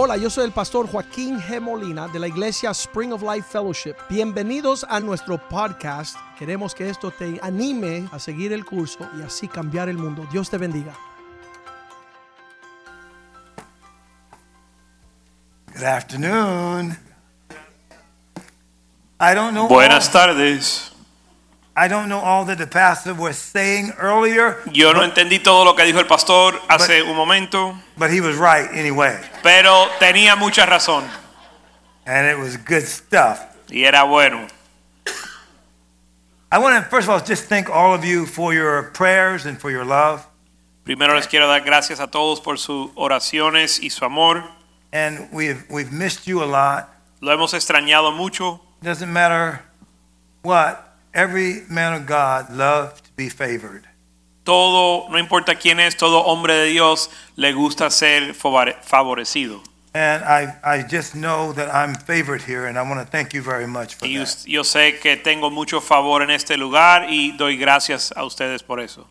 Hola, yo soy el pastor Joaquín G. Molina de la iglesia Spring of Life Fellowship. Bienvenidos a nuestro podcast. Queremos que esto te anime a seguir el curso y así cambiar el mundo. Dios te bendiga. Good afternoon. I don't know. Buenas tardes. I don't know all that the pastor was saying earlier, Yo no entendí todo lo que dijo el pastor hace un momento, but he was right anyway, pero tenía mucha razón and it was good stuff. y era bueno. I want to first of all just thank all of you for your prayers and for your love, Primero les quiero dar gracias a todos por sus oraciones y su amor. and we've we've missed you a lot. Lo hemos extrañado mucho. Doesn't matter what. Every man of God loves to be favored. Todo, no importa quién es, todo hombre de Dios le gusta ser favorecido. And I, I just know that I'm favored here, and I want to thank you very much for Y that. yo sé que tengo mucho favor en este lugar y doy gracias a ustedes por eso.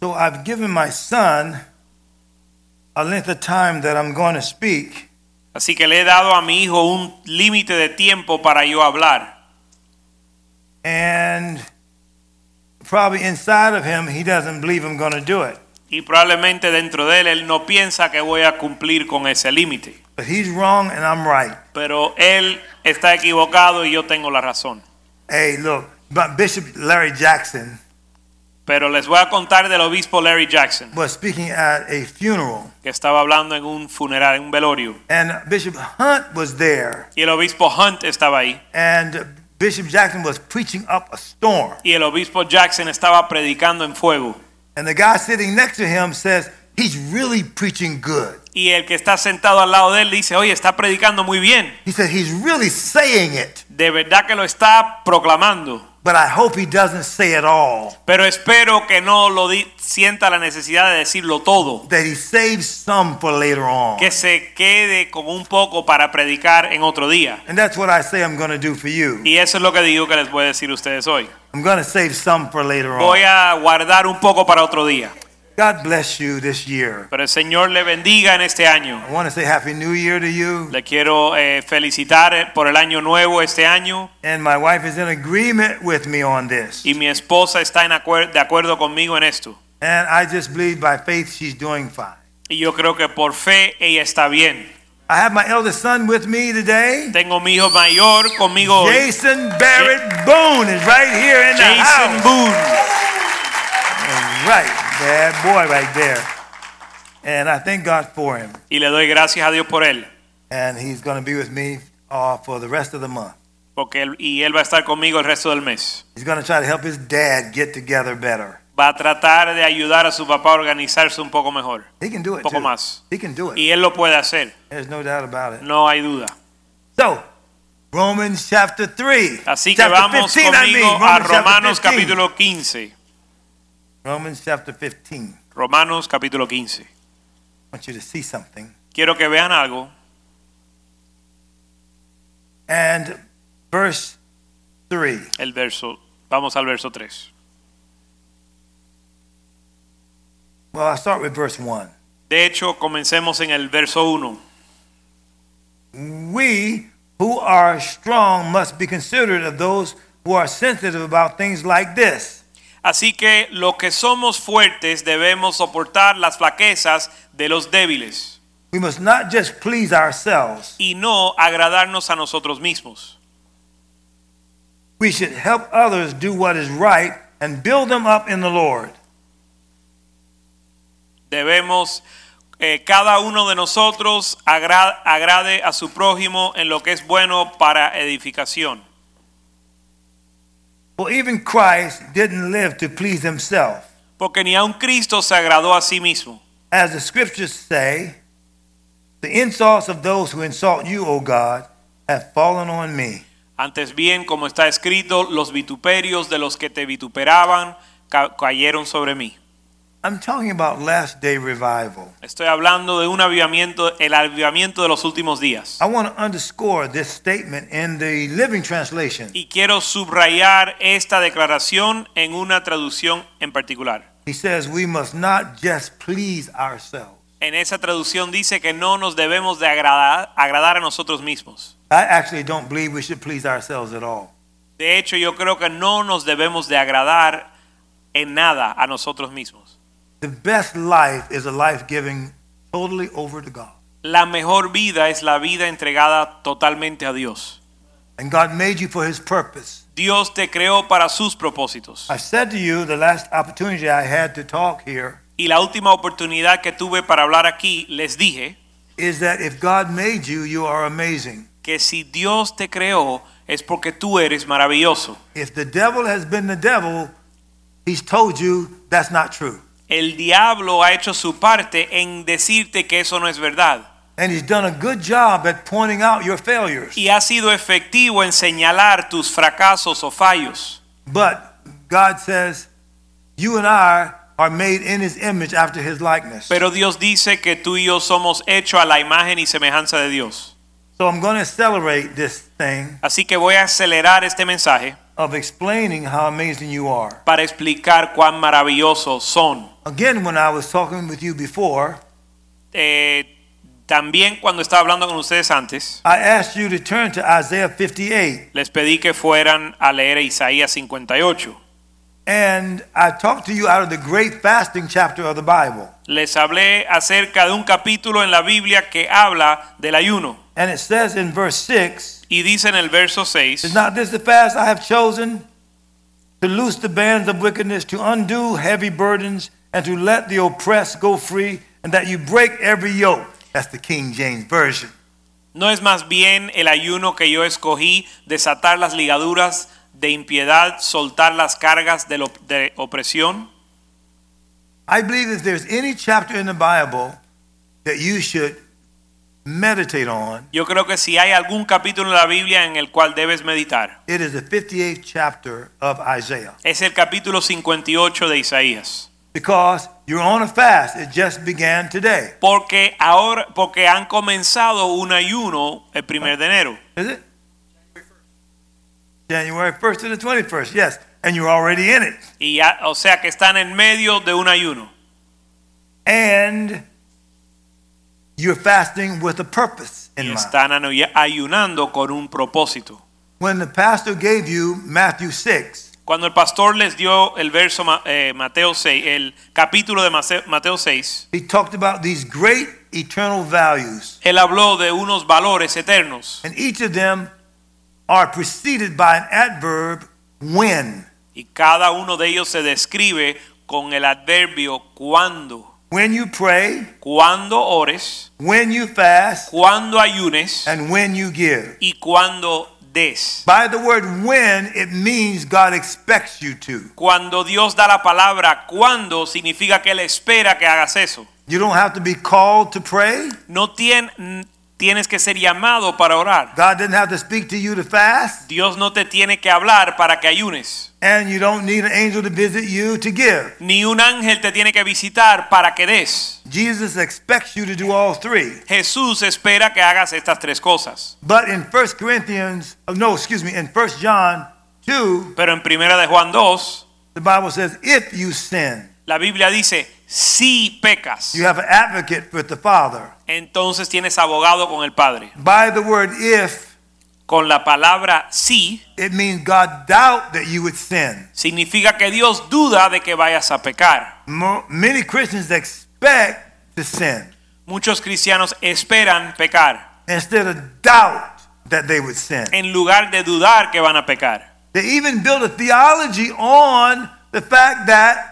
So I've given my son a length of time that I'm going to speak, Así que le he dado a mi hijo un límite de tiempo para yo hablar. And probably inside of him, he doesn't believe I'm going to do it. Y probablemente dentro de él, él no piensa que voy a cumplir con ese límite. But he's wrong and I'm right. Pero él está equivocado y yo tengo la razón. Hey, look, but Bishop Larry Jackson Pero les voy a contar del obispo Larry Jackson, was speaking at a funeral, que estaba hablando en un funeral, en un velorio. and Bishop Hunt was there, Y el obispo Hunt estaba ahí. and Bishop Jackson was preaching up a storm. Y el obispo Jackson estaba predicando en fuego. And the guy sitting next to him says, He's really preaching good. Y el que está sentado al lado de él dice, oye, está predicando muy bien. He said, He's really saying it, De verdad que lo está proclamando. But I hope he doesn't say it all. Pero espero que no lo sienta la necesidad de decirlo todo. That he saves some for later on. Que se quede con un poco para predicar en otro día. And that's what I say I'm going to do for you. Y eso es lo que digo que les voy a decir a ustedes hoy. I'm going to save some for later on. Voy a guardar un poco para otro día. God bless you this year. Pero el Señor le bendiga en este año. I want to say Happy New Year to you. Le quiero eh, felicitar por el año nuevo este año. And my wife is in agreement with me on this. Y mi esposa está en acuer- de acuerdo conmigo en esto. And I just believe by faith she's doing fine. Y yo creo que por fe ella está bien. I have my eldest son with me today. Tengo mi hijo mayor conmigo. Jason Barrett Boone is right here in the house. Jason. Boone. Right, bad boy right there. And I thank God for him. Y le doy gracias a Dios por él. And he's going to be with me uh, for the rest of the month. Porque él, y él va a estar conmigo el resto del mes. He's going to try to help his dad get together better. Va a tratar de ayudar a su papá a organizarse un poco mejor. He can do it Un Poco too. más. He can do it. Y él lo puede hacer. There's no doubt about it. No hay duda. So, Romans chapter 3. Así que chapter vamos 15, I mean. conmigo a Romanos 15. capítulo 15. Romans chapter 15. Romanos capítulo 15. I want you to see something. Quiero que vean algo. And verse 3. El verso. Vamos al verso 3. Well, I'll start with verse 1. De hecho, comencemos en el verso 1. We who are strong must be considerate of those who are sensitive about things like this. Así que los que somos fuertes debemos soportar las flaquezas de los débiles We must not just please ourselves. y no agradarnos a nosotros mismos. We should help others do what is right and build them up in the Lord. Debemos, eh, cada uno de nosotros agra- agrade a su prójimo en lo que es bueno para edificación. For even Christ didn't live to please himself. Porque ni aun Cristo se agradó a sí mismo. As the scriptures say, the insults of those who insult you, O God, have fallen on me. Antes bien, como está escrito, los vituperios de los que te vituperaban ca- cayeron sobre mí. I'm talking about last day revival. Estoy hablando de un avivamiento, el avivamiento de los últimos días. I want to underscore this statement in the Living Translation. Y quiero subrayar esta declaración en una traducción en particular. He says we must not just please ourselves. En esa traducción dice que no nos debemos de agradar, agradar a nosotros mismos. I actually don't believe we should please ourselves at all. De hecho, yo creo que no nos debemos de agradar en nada a nosotros mismos. The best life is a life giving totally over to God. La mejor vida es la vida entregada totalmente a Dios. And God made you for his purpose. Dios te creó para sus propósitos. I said to you the last opportunity I had to talk here Y la última oportunidad que tuve para hablar aquí, les dije is that if God made you, you are amazing. que si Dios te creó es porque tú eres maravilloso. If the devil has been the devil, he's told you that's not true. El diablo ha hecho su parte en decirte que eso no es verdad. And he's done a good job at pointing out your failures. Y ha sido efectivo en señalar tus fracasos o fallos. But God says, you and I are made in his image after his likeness. Pero Dios dice que tú y yo somos hechos a la imagen y semejanza de Dios. So I'm going to accelerate this thing Así que voy a acelerar este mensaje of explaining how amazing you are. para explicar cuán maravillosos son. Again, when I was talking with you before, Eh, también cuando estaba hablando con ustedes antes, I asked you to turn to Isaiah 58. les pedí que fueran a leer Isaías 58. And I talked to you out of the great fasting chapter of the Bible. Les hablé acerca de un capítulo en la Biblia que habla del ayuno. And it says in verse 6 Y dice en el verso 6, Is not this the fast I have chosen? To loose the bands of wickedness, to undo heavy burdens, and to let the oppressed go free, and that you break every yoke. That's the King James Version. ¿no es más bien el ayuno que yo escogí desatar las ligaduras de impiedad, soltar las cargas de, lo- de opresión? I believe if there's any chapter in the Bible that you should meditate on, Yo creo que si hay algún capítulo en la Biblia en el cual debes meditar, it is the 58th chapter of Isaiah. es el capítulo 58 de Isaías. Because you're on a fast. It just began today. Porque ahora, porque han comenzado un ayuno el primer de enero. Is it? January 1st to the 21st, yes. And you're already in it. Y ya, o sea que están en medio de un ayuno. And you're fasting with a purpose in Y mind. están ayunando con un propósito. When the pastor gave you Matthew 6, Cuando el pastor les dio el verso eh, Mateo 6, el capítulo de Mateo 6, he talked about these great eternal values. él habló de unos valores eternos And each of them are preceded by an adverb when. y cada uno de ellos se describe con el adverbio cuando. When you pray, Cuando ores, when you fast, cuando ayunes and when you give. y cuando des. By the word when, it means God expects you to. Cuando Dios da la palabra cuando significa que Él espera que hagas eso. You don't have to be called to pray. No tien- tienes que ser llamado para orar. God didn't have to speak to you to fast. Dios no te tiene que hablar para que ayunes. And you don't need an angel to visit you to give. Ni un ángel te tiene que visitar para que des. Jesus expects you to do all three. Jesús espera que hagas estas tres cosas. But in 1 Corinthians, oh, no, excuse me, in 1 John 2, Pero en primera de Juan 2, the Bible says, if you sin, la Biblia dice, si pecas, you have an advocate with the Father. entonces tienes abogado con el Padre. By the word if, Con la palabra si, it means God doubt that you would sin. significa que Dios duda de que vayas a pecar. Mo- Many Christians expect to sin Muchos cristianos esperan pecar instead of doubt that they would sin. en lugar de dudar que van a pecar. They even build a theology on the fact that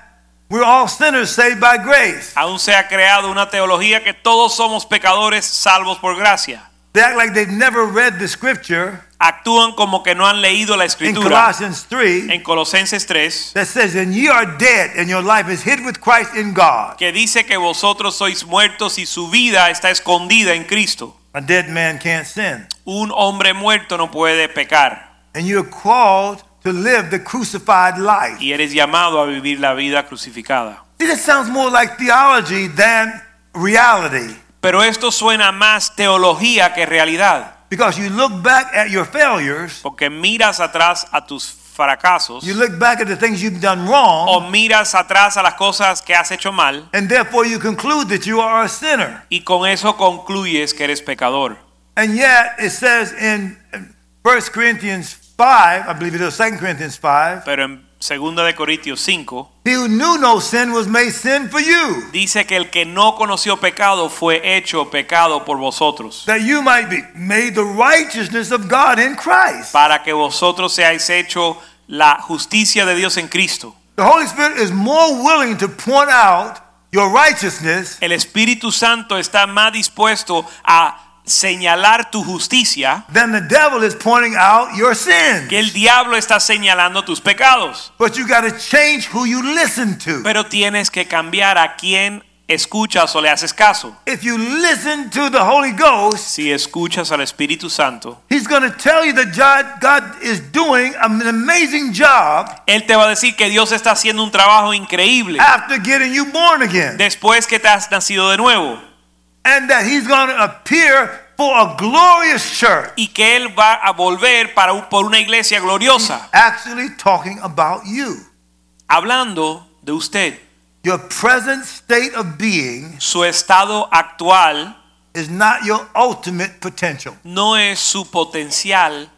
we're all sinners saved by grace. Aún se ha creado una teología que todos somos pecadores salvos por gracia. They act like they've never read the scripture Actúan como que no han leído la escritura. in Colossians 3 en Colosenses 3 that says, And ye are dead, and your life is hid with Christ in God. que dice que vosotros sois muertos y su vida está escondida en Cristo. A dead man can't sin. Un hombre muerto no puede pecar And you're called to live the crucified life. y eres llamado a vivir la vida crucificada. See, this sounds more like theology than reality. Pero esto suena más teología que realidad, Because you look back at your failures porque miras atrás a tus fracasos you look back at the things you've done wrong. o miras atrás a las cosas que has hecho mal and therefore you conclude that you are a sinner. y con eso concluyes que eres pecador. And yet it says in 1 Corinthians 5, I believe it is 2 Corinthians 5, Pero en 2 de Corintios 5 he who knew no sin was made sin for you, dice que el que no conoció pecado fue hecho pecado por vosotros, that you might be made the righteousness of God in Christ. para que vosotros seáis hecho la justicia de Dios en Cristo. The Holy Spirit is more willing to point out your righteousness El Espíritu Santo está más dispuesto a señalar tu justicia than the devil is pointing out your sin. que el diablo está señalando tus pecados. But you got to change who you listen to. Pero tienes que cambiar a quien escuchas o le haces caso. If you listen to the Holy Ghost, Si escuchas al Espíritu Santo, He's going to tell you that God, God is doing an amazing job Él te va a decir que Dios está haciendo un trabajo increíble after getting you born again. después que te has nacido de nuevo. And that He's going to appear for a glorious church. Y que Él va a volver para, un- por una iglesia gloriosa. Actually talking about you. Hablando de usted, Your present state of being su estado actual is not your ultimate potential. no es su potencial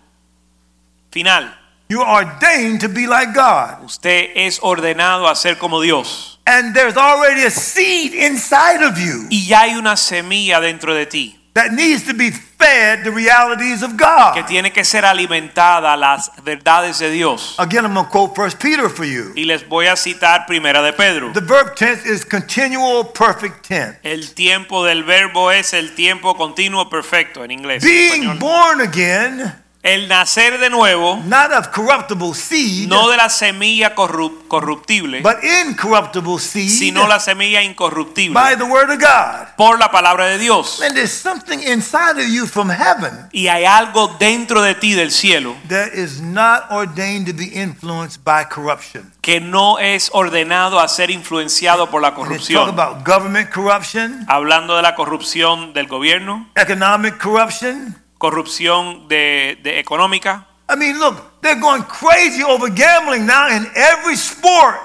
final. You are ordained to be like God. Usted es ordenado a ser como Dios. And there's already a seed inside of you Y ya hay una semilla dentro de ti that needs to be fed the realities of God. que tiene que ser alimentada las verdades de Dios. Again, I'm going to quote First Peter for you. Y les voy a citar primera de Pedro. The verb tense is continual perfect tense. El tiempo del verbo es el tiempo continuo perfecto en inglés. en Being español. born again, El nacer de nuevo, not of corruptible seed, no de la semilla corrup- corruptible, but incorruptible seed sino la semilla incorruptible by the word of God. por la palabra de Dios. And there's something inside of you from heaven Y hay algo dentro de ti del cielo that is not ordained to be influenced by corruption. que no es ordenado a ser influenciado por la corrupción. about government corruption, Hablando de la corrupción del gobierno, economic corruption. Corrupción de, de económica. I mean, look, they're going crazy over gambling now in every sport.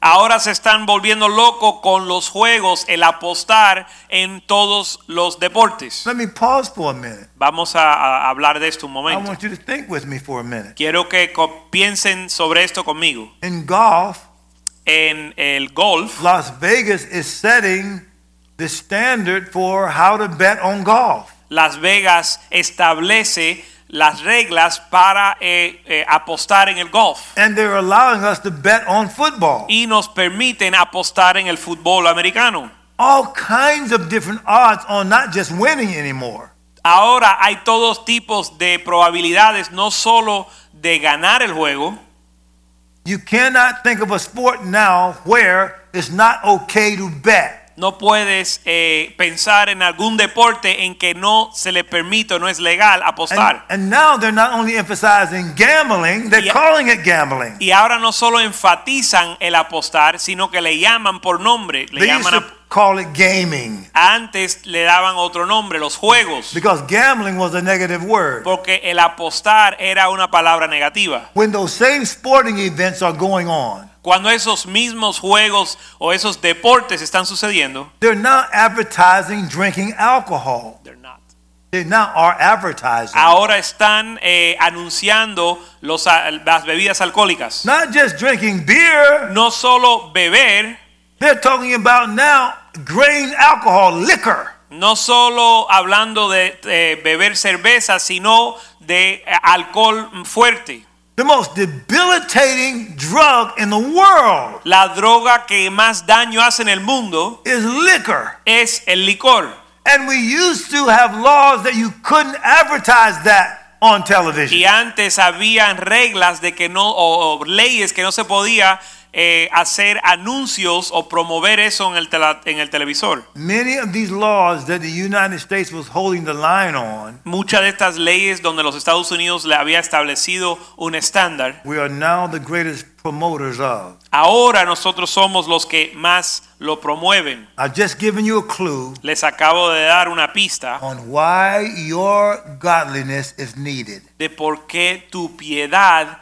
Ahora se están volviendo locos con los juegos, el apostar en todos los deportes. Let me pause for a minute. Vamos a, a hablar de esto un I momento. want you to think with me for a minute. Quiero que piensen sobre esto conmigo. In golf, En el golf, Las Vegas is setting the standard for how to bet on golf. Las Vegas establece las reglas para eh, eh, apostar en el golf And they're allowing us to bet on football. y nos permiten apostar en el fútbol americano. All kinds of different odds on not just winning anymore. Ahora hay todos tipos de probabilidades, no solo de ganar el juego, You cannot think of a sport now where it's not okay to bet. No puedes eh, pensar en algún deporte en que no se le permite o no es legal apostar. and now they're not only emphasizing gambling, they're Yeah. calling it gambling. Y ahora no solo enfatizan el apostar, sino que le llaman por nombre, le They used llaman to a- call it gaming antes le daban otro nombre, los juegos, because gambling was a negative word. porque el apostar era una palabra negativa. When those same sporting events are going on, Cuando esos mismos juegos o esos deportes están sucediendo, they're now advertising drinking alcohol. they're not. They now are advertising. ahora están eh, anunciando los, las bebidas alcohólicas. Not just drinking beer, No solo beber, they're talking about now grain alcohol, liquor. no solo hablando de, de beber cerveza, sino de eh, alcohol fuerte. The most debilitating drug in the world La droga que más daño hace en el mundo is liquor. es el licor. And we used to have laws that you couldn't advertise that on television. Y antes habían reglas de que no, o, o leyes que no se podía eh, hacer anuncios o promover eso en el, tela- en el televisor. Many of these laws that the United States was holding the line on, Muchas de estas leyes donde los Estados Unidos le había establecido un estándar, we are now the greatest promoters of. ahora nosotros somos los que más lo promueven. I've just given you a clue Les acabo de dar una pista on why your godliness is needed. de por qué tu piedad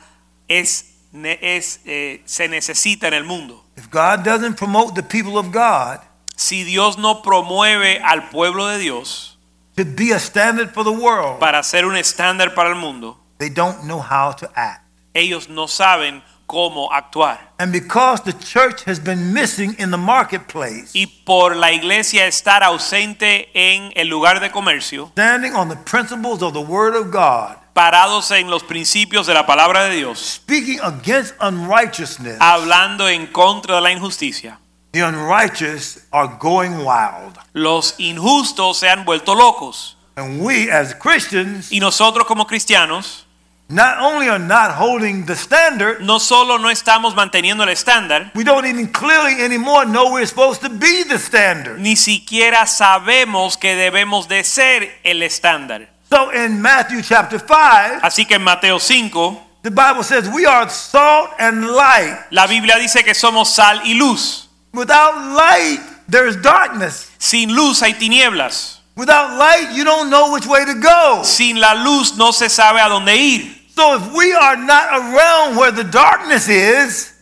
es es, eh, se necesita en el mundo. If God doesn't promote the people of God Si Dios no promueve al pueblo de Dios to be a standard for the world, para ser un estándar para el mundo, they don't know how to act. ellos no saben cómo actuar. And because the church has been missing in the marketplace, Y por la iglesia estar ausente en el lugar de comercio, standing on the principles of the Word of God, parados en los principios de la palabra de Dios, speaking against unrighteousness, hablando en contra de la injusticia, the unrighteous are going wild. los injustos se han vuelto locos. And we as Christians Y nosotros como cristianos not only are not holding the standard, no solo no estamos manteniendo el estándar, we don't even clearly anymore know we're supposed to be the standard. ni siquiera sabemos que debemos de ser el estándar. So in Matthew chapter 5, Así que en Mateo 5, the Bible says we are salt and light. la Biblia dice que somos sal y luz. Without light, there's darkness. Sin luz hay tinieblas. Without light, you don't know which way to go. Sin la luz no se sabe a dónde ir. So if we are not around where the darkness is,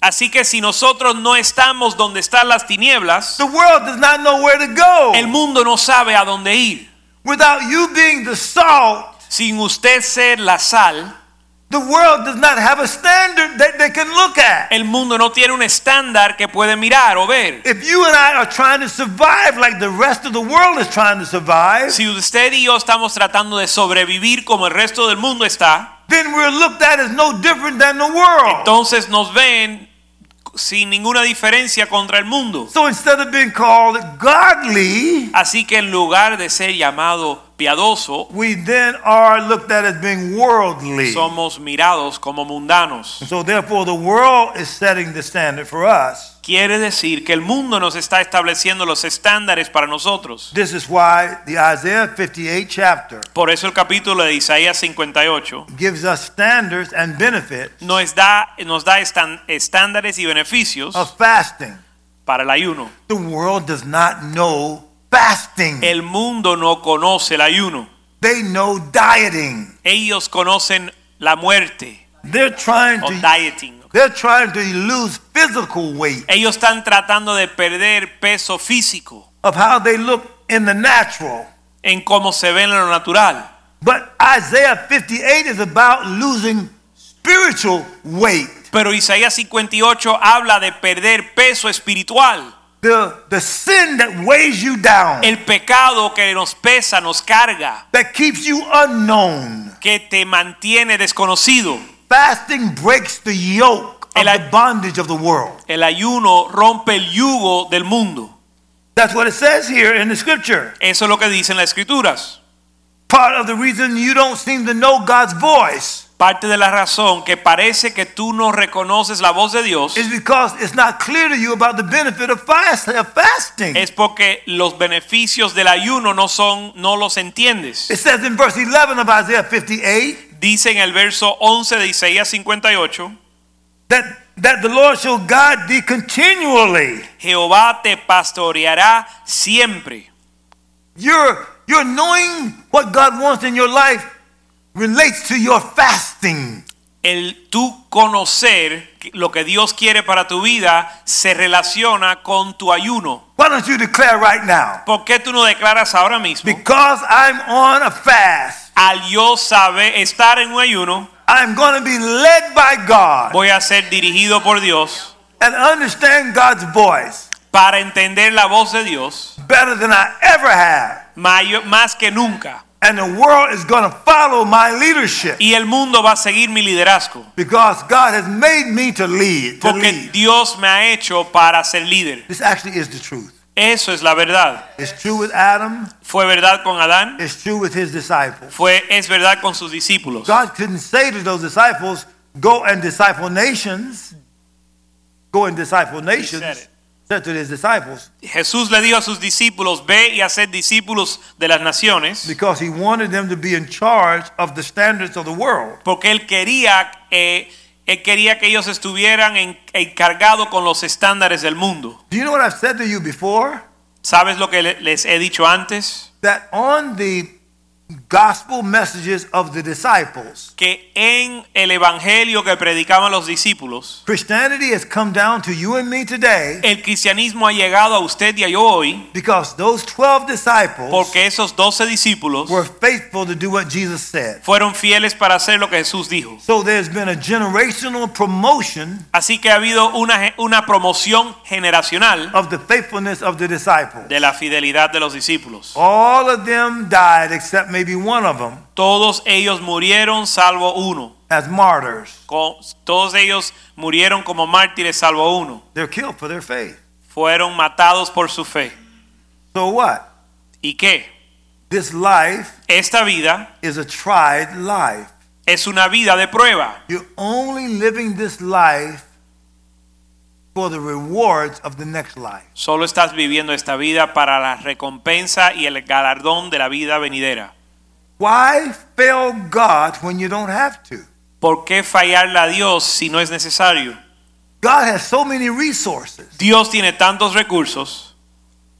Así que si nosotros no estamos donde están las tinieblas, the world does not know where to go. el mundo no sabe a dónde ir. Without you being the salt, Sin usted ser la sal, the world does not have a standard that they can look at. el mundo no tiene un estándar que puede mirar o ver. If you and I are trying to survive like the rest of the world is trying to survive, Si usted y yo estamos tratando de sobrevivir como el resto del mundo está, then we're looked at as no different than the world. entonces nos ven sin ninguna diferencia contra el mundo. So instead of being called godly, Así que en lugar de ser llamado piadoso, we then are looked at as being worldly. somos mirados como mundanos. So therefore, the world is setting the standard for us. Quiere decir que el mundo nos está estableciendo los estándares para nosotros. This is why the Isaiah 58 chapter Por eso el capítulo de Isaías 58 gives us standards and benefits nos da, nos da estándares y beneficios of fasting. para el ayuno. The world does not know fasting. El mundo no conoce el ayuno. They know dieting. Ellos conocen la muerte They're trying o to dieting. They're trying to lose physical weight Ellos están tratando de perder peso físico of how they look in the natural. en cómo se ven en lo natural. But Isaiah 58 is about losing spiritual weight. Pero Isaías 58 habla de perder peso espiritual. The, the sin that weighs you down, El pecado que nos pesa, nos carga, that keeps you unknown. que te mantiene desconocido. Fasting breaks the yoke of El the bondage of the world. El ayuno rompe el yugo del mundo. That's what it says here in the scripture. Eso es lo que dicen las escrituras. Part of the reason you don't seem to know God's voice Parte de la razón que parece que tú no reconoces la voz de Dios is because it's not clear to you about the benefit of fast- of fasting. es porque los beneficios del ayuno no son no los entiendes. It says in verse 11 of Isaiah 58 Dice en el verso 11 de Isaías 58, that, that the Lord shall guide thee continually. Jehová te pastoreará siempre. Your, your knowing what God wants in your life relates to your fasting. El tú conocer lo que Dios quiere para tu vida se relaciona con tu ayuno. Why don't you declare right now? ¿Por qué tú no declaras ahora mismo? Because I'm on a fast, Al yo saber estar en un ayuno, I'm going to be led by God voy a ser dirigido por Dios and understand God's voice para entender la voz de Dios better than I ever have. mayo- más que nunca. And the world is going to follow my leadership Y el mundo va a seguir mi liderazgo. because God has made me to lead. To Porque lead. Dios me ha hecho para ser líder. This actually is the truth. Eso es la verdad. It's true with Adam. Fue verdad con Adán, It's true with his disciples. fue es verdad con sus discípulos. God couldn't say to those disciples, "Go and disciple nations." Go and disciple nations. Said it. Said to his disciples Jesús le dijo a sus discípulos, ve y haced discípulos de las naciones, because he wanted them to be in charge of the standards of the world. porque él quería, eh, él quería que ellos estuvieran en- encargados con los estándares del mundo. Do you know what I've said to you before? ¿Sabes lo que le- les he dicho antes? That on the gospel messages of the disciples, que en el evangelio que predicaban los discípulos, Christianity has come down to you and me today el cristianismo ha llegado a usted y a yo hoy because those 12 disciples porque esos doce discípulos were faithful to do what Jesus said. fueron fieles para hacer lo que Jesús dijo. So there's been a generational promotion Así que ha habido una, una promoción generacional of the faithfulness of the disciples. de la fidelidad de los discípulos. All of them died except maybe one of them Todos ellos murieron salvo uno. as martyrs. Todos ellos murieron como mártires salvo uno. They're killed for their faith. Fueron matados por su fe. So what? ¿Y qué? This life Esta vida is a tried life. es una vida de prueba. You're only living this life for the rewards of the next life. Solo estás viviendo esta vida para la recompensa y el galardón de la vida venidera. Why fail God when you don't have to? ¿Por qué fallarle a Dios si no es necesario? God has so many resources. Dios tiene tantos recursos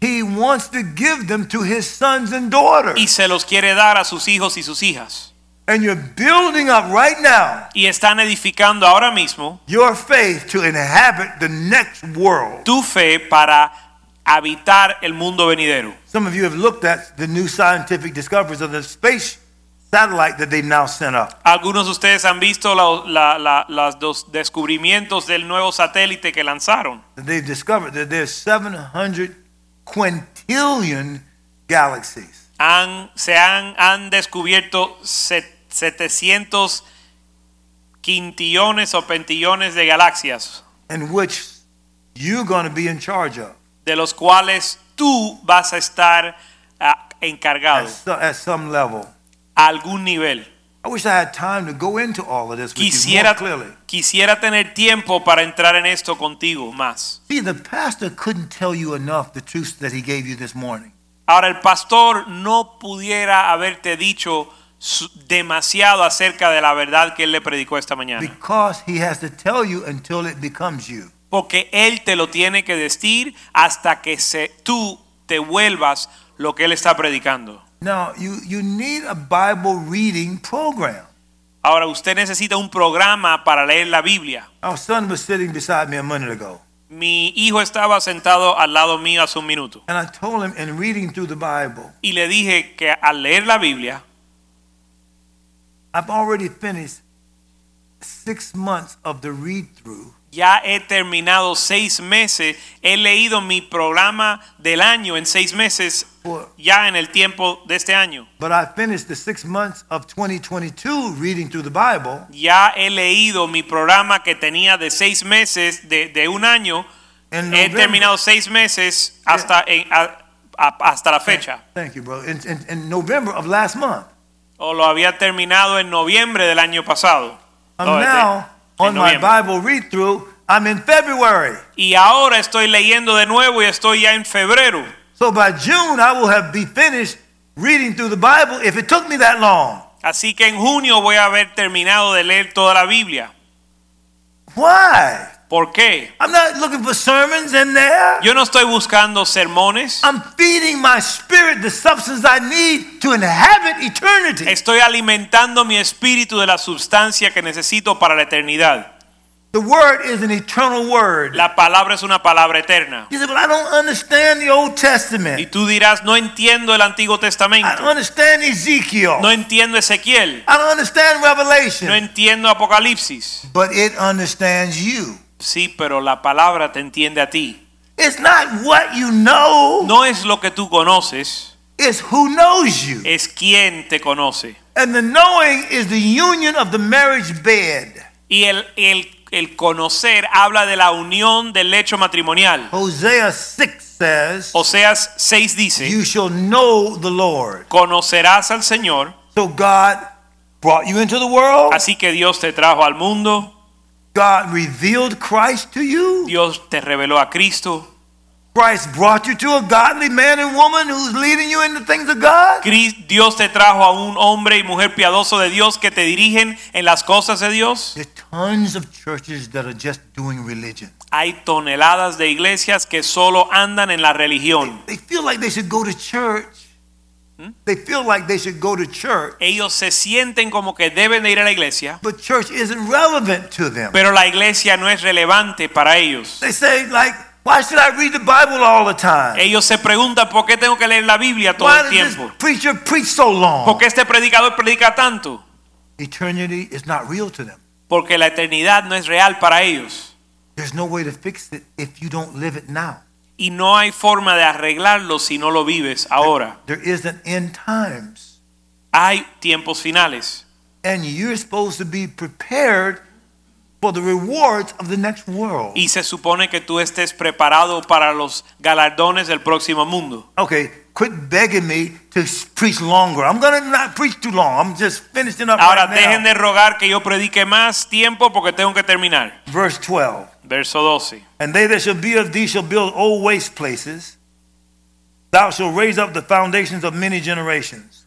He wants to give them to his sons and daughters. y se los quiere dar a sus hijos y sus hijas. And you're building up right now Y están edificando ahora mismo your faith to inhabit the next world. tu fe para habitar el mundo venidero. Some of you have looked at the new scientific discoveries of the space satellite that they've now sent up. Algunos de ustedes han visto la- la- la- los descubrimientos del nuevo satélite que lanzaron. They've discovered that there's 700 quintillion galaxies. Han, se han, han descubierto 700 quintillones o pentillones de galaxias, in which you're going to be in charge of de los cuales tú vas a estar ah, encargado at, so- at some level. a algún nivel. I wish I had time to go into all of this with you Quisiera, more clearly. quisiera tener tiempo para entrar en esto contigo más. See, the pastor couldn't tell you enough the truth that he gave you this morning. Ahora, el pastor no pudiera haberte dicho demasiado acerca de la verdad que él le predicó esta mañana. Because he has to tell you until it becomes you. Porque él te lo tiene que decir hasta que se, tú te vuelvas lo que él está predicando. Now, you, you need a Bible reading program. Ahora, usted necesita un programa para leer la Biblia. Our son was sitting beside me a minute ago, Mi hijo estaba sentado al lado mío hace un minuto and I told him in reading through the Bible, y le dije que al leer la Biblia, I've already finished six months of the read through, ya he terminado seis meses, he leído mi programa del año en seis meses, ya en el tiempo de este año. but I finished the six months of 2022 reading through the Bible, Ya he leído mi programa que tenía de seis meses, de, de un año. He terminado seis meses hasta, en- a- a- hasta la fecha. Thank you, bro. In, in, in November of last month. O lo había terminado en noviembre del año pasado. I'm Oh, now en on my. Bible read through. I'm in February. Y ahora estoy leyendo de nuevo y estoy ya en febrero. So by June, I will have be finished reading through the Bible if it took me that long. Así que en junio voy a haber terminado de leer toda la Biblia. Why? ¿Por qué? I'm not looking for sermons in there. Yo no estoy buscando sermones. I'm feeding my spirit the substance I need to inhabit eternity. Estoy alimentando mi espíritu de la sustancia que necesito para la eternidad. The word is an eternal word. La palabra es una palabra eterna. You say, but I don't understand the Old Y Testament. tú dirás, no entiendo el Antiguo I Testamento. don't understand Ezekiel. No entiendo Ezequiel. I don't understand Revelation. No entiendo Apocalipsis. But it understands you. Sí, pero la palabra te entiende a ti. It's not what you know, No es lo que tú conoces, it's who knows you. es quien te conoce. And the knowing is the union of the marriage bed. Y el, el, el conocer habla de la unión del lecho matrimonial. Hosea 6 says, Oseas 6 dice, You shall know the Lord. conocerás al Señor. So God brought you into the world. Así que Dios te trajo al mundo, God revealed Christ to you. Dios te reveló a Cristo. Christ brought you to a godly man and woman who's leading you in the things of God. Dios te trajo a un hombre y mujer piadoso de Dios que te dirigen en las cosas de Dios. There are tons of churches that are just doing religion. Hay toneladas de iglesias que solo andan en la religión. They feel like they should go to church They feel like they should go to church, Ellos se sienten como que deben de ir a la iglesia, but church isn't relevant to them. pero la iglesia no es relevante para ellos. They say, like, why should I read the Bible all the time? Ellos se preguntan por qué tengo que leer la Biblia todo Why el tiempo. this preacher preach so ¿Por qué este predicador predica tanto? Eternity is not real to them. Porque la eternidad no es real para ellos. There's no way to fix it if you don't live it now. Y no hay forma de arreglarlo si no lo vives ahora. There isn't end times. Hay tiempos finales. And you're supposed to be prepared for the rewards of the next world. Y se supone que tú estés preparado para los galardones del próximo mundo. Okay, quit begging me to preach longer. I'm going to not preach too long. I'm just finishing up Ahora right dejen now. de rogar que yo predique más tiempo porque tengo que terminar. Verse 12. Verso 12. And they that shall be of thee shall build old waste places. Thou shalt raise up the foundations of many generations.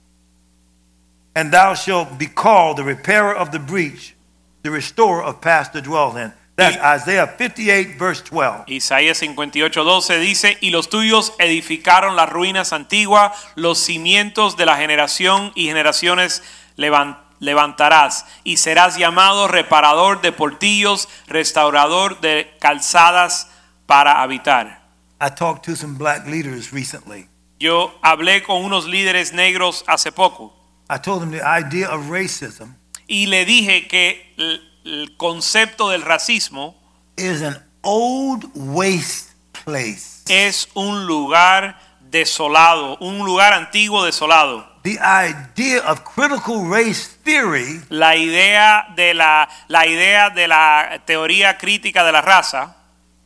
And thou shalt be called the repairer of the breach, the restorer of past to dwell in. That's Isaiah 58, verse 12. Isaías 58:12 dice, y los tuyos edificaron las ruinas antiguas, los cimientos de la generación y generaciones levan- levantarás, y serás llamado reparador de portillos, restaurador de calzadas para habitar. I talked to some black leaders recently. Yo hablé con unos líderes negros hace poco I told them the idea of racism y le dije que el, concepto del racismo is an old waste place. es un lugar desolado, un lugar antiguo desolado. The idea of critical race theory La idea de la, la idea de la teoría crítica de la raza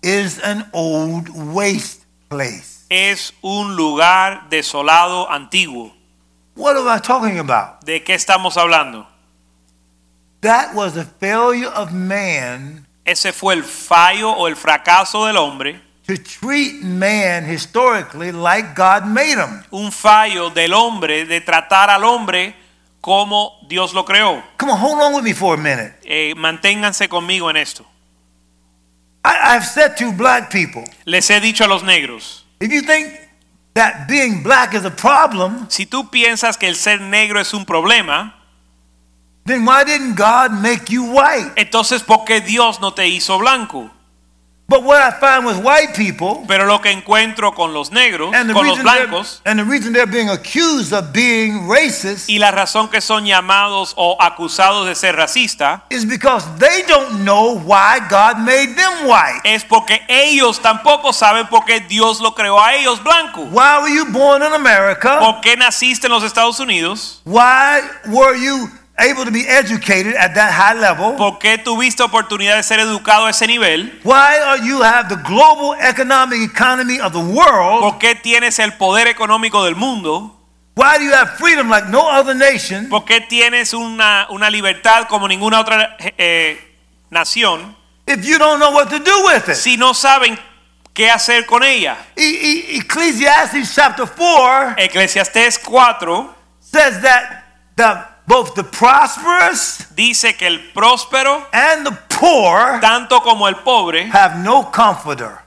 is an old waste place. es un lugar desolado antiguo. What am I talking about? ¿De qué estamos hablando? That was the failure of man Ese fue el fallo o el fracaso del hombre, to treat man historically like God made him. un fallo del hombre de tratar al hombre como Dios lo creó. Come on, hold on with me for a minute. Eh, manténganse conmigo en esto. I, I've said to black people, Les he dicho a los negros, if you think that being black is a problem, si tú piensas que el ser negro es un problema, then why didn't God make you white? entonces ¿por qué Dios no te hizo blanco? But what I find with white people, Pero lo que encuentro con los negros, con los blancos, and the reason they're being accused of being racist y la razón que son llamados o acusados de ser racista is because they don't know why God made them white. es porque ellos tampoco saben por qué Dios lo creó a ellos blanco. Why were you born in America? ¿Por qué naciste en los Estados Unidos? Why were you able to be educated at that high level? ¿Por qué tuviste oportunidad de ser educado a ese nivel? Why are you have the global economic economy of the world? ¿Por qué tienes el poder económico del mundo? Why do you have freedom like no other nation? ¿Por qué tienes una, una libertad como ninguna otra eh, nación If you don't know what to do with it. si no saben qué hacer con ella? E- E- Ecclesiastes chapter 4 Eclesiastés 4 says that the both the prosperous dice que el próspero, and the poor tanto como el pobre, have no comforter.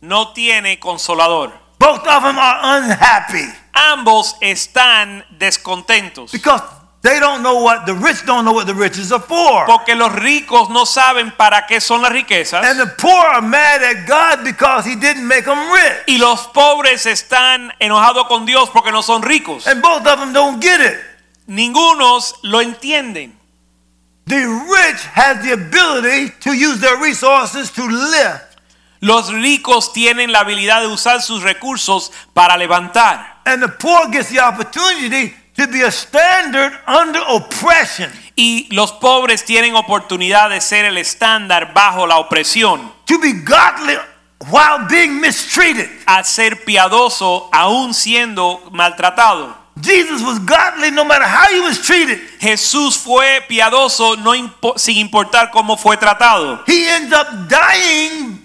no tiene consolador. Both of them are unhappy Ambos están descontentos because they don't know what the rich don't know what the riches are for. porque los ricos no saben para qué son las riquezas And the poor are mad at God because he didn't make them rich. y los pobres están enojados con Dios porque no son ricos. And both of them don't get it. Ningunos lo entienden. The rich has the ability to use their resources to lift. Los ricos tienen la habilidad de usar sus recursos para levantar And the poor gets the opportunity to be a standard under oppression. y los pobres tienen oportunidad de ser el estándar bajo la opresión, To be godly while being mistreated. a ser piadoso aún siendo maltratado. Jesus was godly no matter how he was treated. Jesús fue piadoso no impo- sin importar cómo fue tratado He ends up dying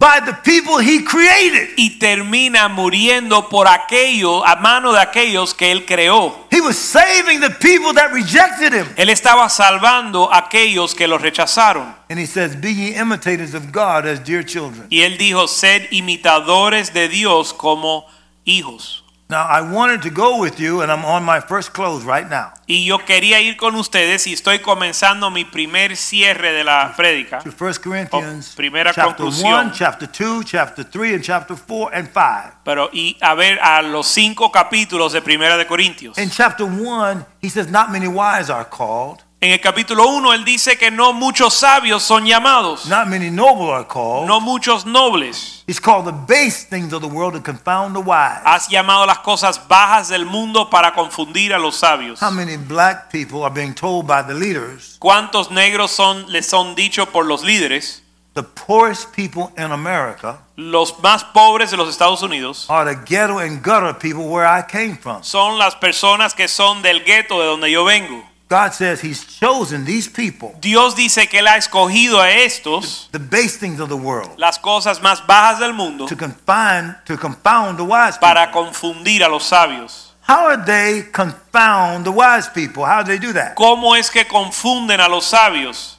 by the people he created. y termina muriendo por aquello a mano de aquellos que él creó. He was saving the people that rejected him. Él estaba salvando a aquellos que lo rechazaron. And he says, Be ye imitators of God as dear children. Y él dijo, sed imitadores de Dios como hijos. Now, I wanted to go with you, and I'm on my first close right now. Y yo quería ir con ustedes y estoy comenzando mi primer cierre de la prédica. To 1 Corinthians, oh, primera chapter conclusión. 1, chapter 2, chapter 3, and chapter 4 and 5. Pero y a ver a los cinco capítulos de Primera de Corintios. In chapter 1, he says, Not many wise are called, En el capítulo 1 él dice que no muchos sabios son llamados, not many noble are called. no muchos nobles. He's called the base things of the world to confound the wise. Has llamado las cosas bajas del mundo para confundir a los sabios. How many black people are being told by the leaders, ¿Cuántos negros son les son dicho por los líderes? the poorest people in America Los más pobres de los Estados Unidos are the ghetto and gutter people where I came from? son las personas que son del gueto de donde yo vengo. God says He's chosen these people, Dios dice que él ha escogido a estos the base things of the world, las cosas más bajas del mundo to confine, to confound the wise people. para confundir a los sabios. How are they confound the wise people? How do they do that? ¿Cómo es que confunden a los sabios?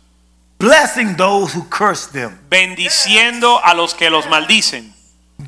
Blessing those who curse them, Bendiciendo a los que los maldicen,